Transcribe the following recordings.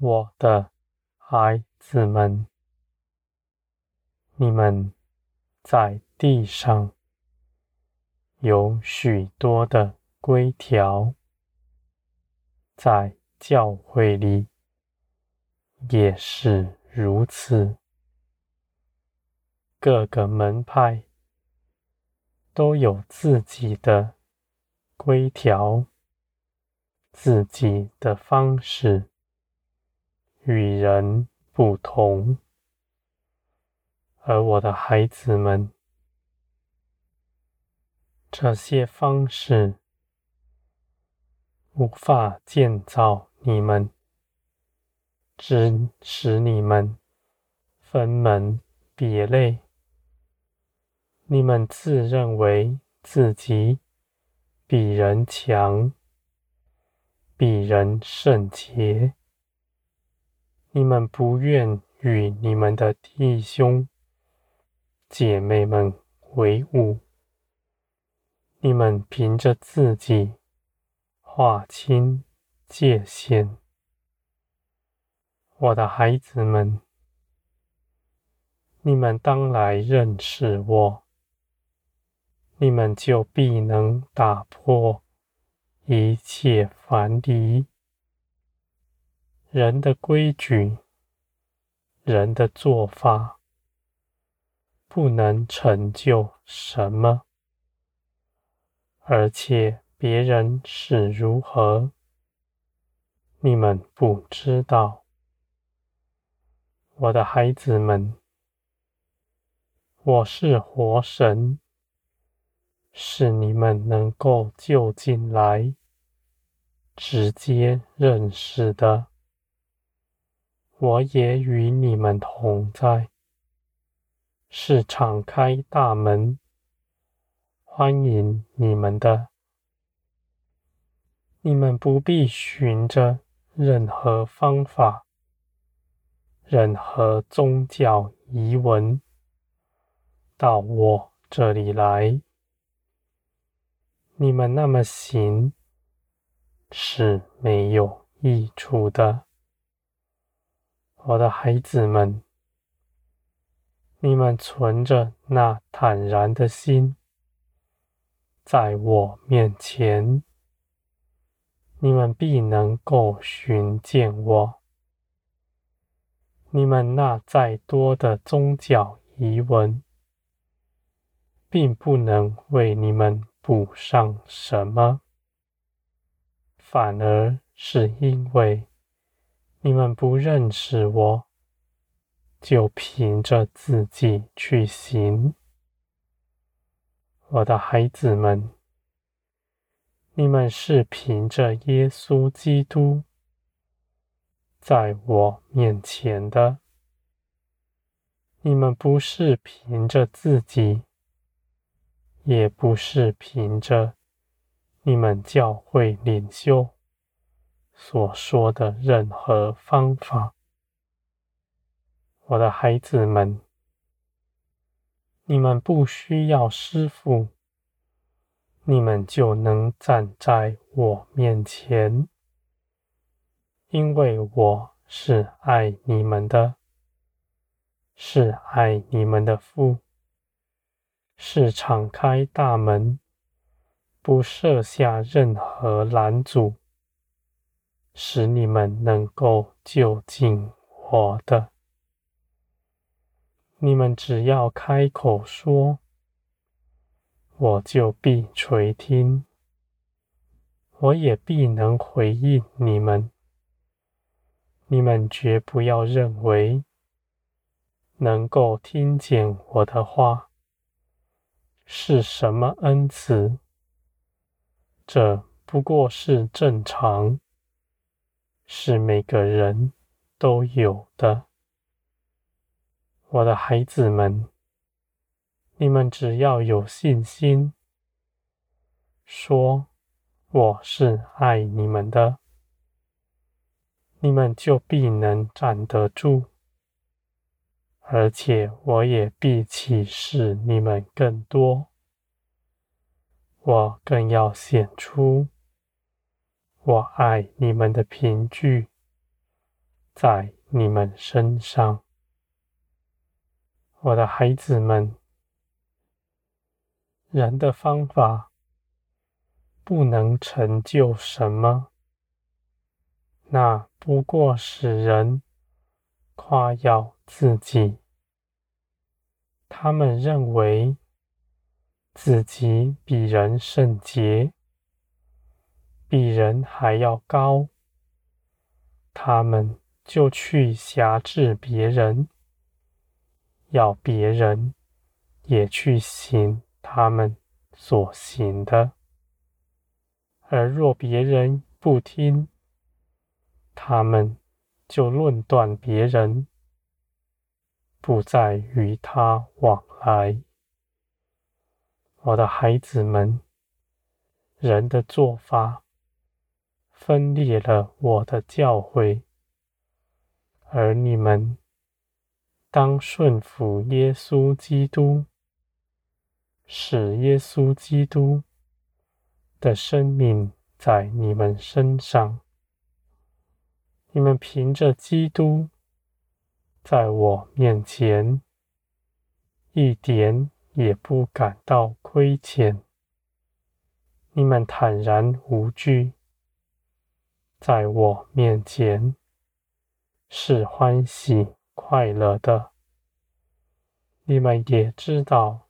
我的孩子们，你们在地上有许多的规条，在教会里也是如此。各个门派都有自己的规条，自己的方式。与人不同，而我的孩子们，这些方式无法建造你们，只使你们分门别类。你们自认为自己比人强，比人圣洁。你们不愿与你们的弟兄姐妹们为伍，你们凭着自己划清界限。我的孩子们，你们当来认识我，你们就必能打破一切藩篱。人的规矩，人的做法，不能成就什么，而且别人是如何，你们不知道。我的孩子们，我是活神，是你们能够就近来直接认识的。我也与你们同在，是敞开大门，欢迎你们的。你们不必循着任何方法、任何宗教仪文到我这里来。你们那么行是没有益处的。我的孩子们，你们存着那坦然的心，在我面前，你们必能够寻见我。你们那再多的宗教仪文，并不能为你们补上什么，反而是因为。你们不认识我，就凭着自己去行。我的孩子们，你们是凭着耶稣基督在我面前的，你们不是凭着自己，也不是凭着你们教会领袖。所说的任何方法，我的孩子们，你们不需要师傅，你们就能站在我面前，因为我是爱你们的，是爱你们的父，是敞开大门，不设下任何拦阻。使你们能够就近我的，你们只要开口说，我就必垂听，我也必能回应你们。你们绝不要认为能够听见我的话是什么恩赐，这不过是正常。是每个人都有的，我的孩子们，你们只要有信心，说我是爱你们的，你们就必能站得住，而且我也必启示你们更多，我更要显出。我爱你们的凭据，在你们身上。我的孩子们，人的方法不能成就什么，那不过使人夸耀自己。他们认为自己比人圣洁，比人还要高，他们就去辖制别人。要别人也去行他们所行的，而若别人不听，他们就论断别人，不再与他往来。我的孩子们，人的做法分裂了我的教会，而你们。当顺服耶稣基督，使耶稣基督的生命在你们身上。你们凭着基督，在我面前一点也不感到亏欠。你们坦然无惧，在我面前是欢喜。快乐的，你们也知道，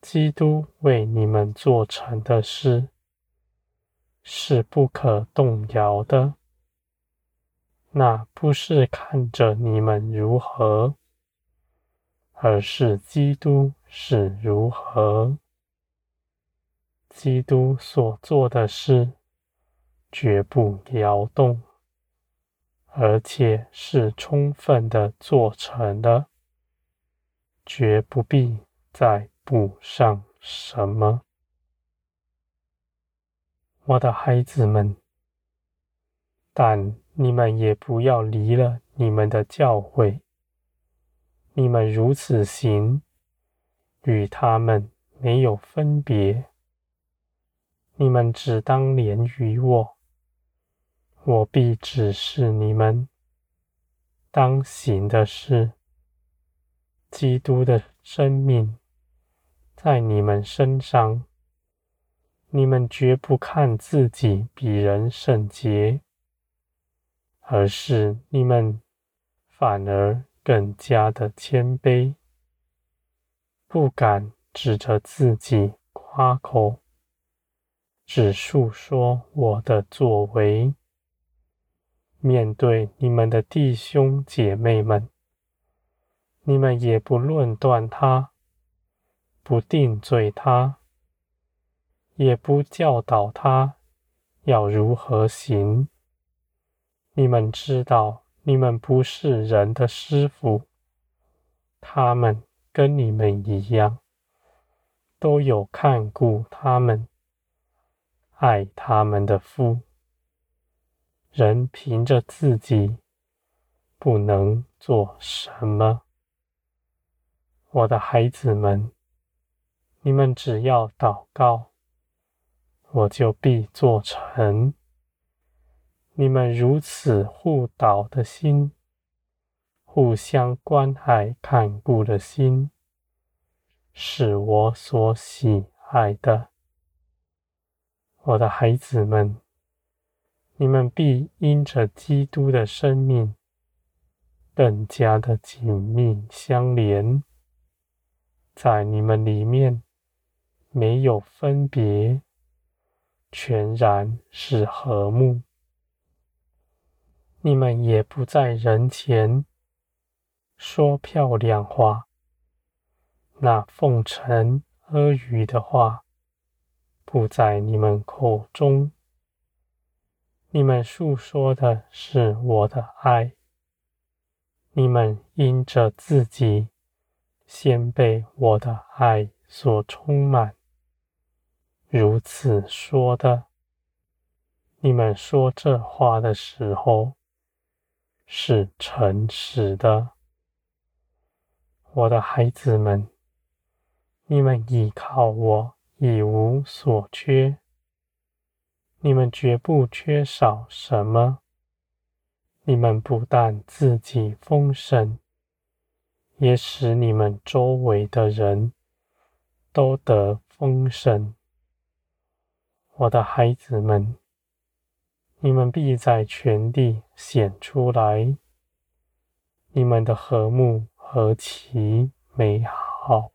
基督为你们做成的事是不可动摇的。那不是看着你们如何，而是基督是如何。基督所做的事绝不摇动。而且是充分的做成的，绝不必再补上什么。我的孩子们，但你们也不要离了你们的教诲。你们如此行，与他们没有分别。你们只当连于我。我必指示你们当行的事。基督的生命在你们身上，你们绝不看自己比人圣洁，而是你们反而更加的谦卑，不敢指着自己夸口，只述说我的作为。面对你们的弟兄姐妹们，你们也不论断他，不定罪他，也不教导他要如何行。你们知道，你们不是人的师傅，他们跟你们一样，都有看顾他们、爱他们的父。人凭着自己不能做什么，我的孩子们，你们只要祷告，我就必做成。你们如此互祷的心，互相关爱看顾的心，是我所喜爱的，我的孩子们。你们必因着基督的生命更加的紧密相连，在你们里面没有分别，全然是和睦。你们也不在人前说漂亮话，那奉承阿谀的话不在你们口中。你们诉说的是我的爱，你们因着自己先被我的爱所充满，如此说的。你们说这话的时候是诚实的，我的孩子们，你们倚靠我，一无所缺。你们绝不缺少什么，你们不但自己丰盛，也使你们周围的人都得丰盛。我的孩子们，你们必在全地显出来，你们的和睦何其美好！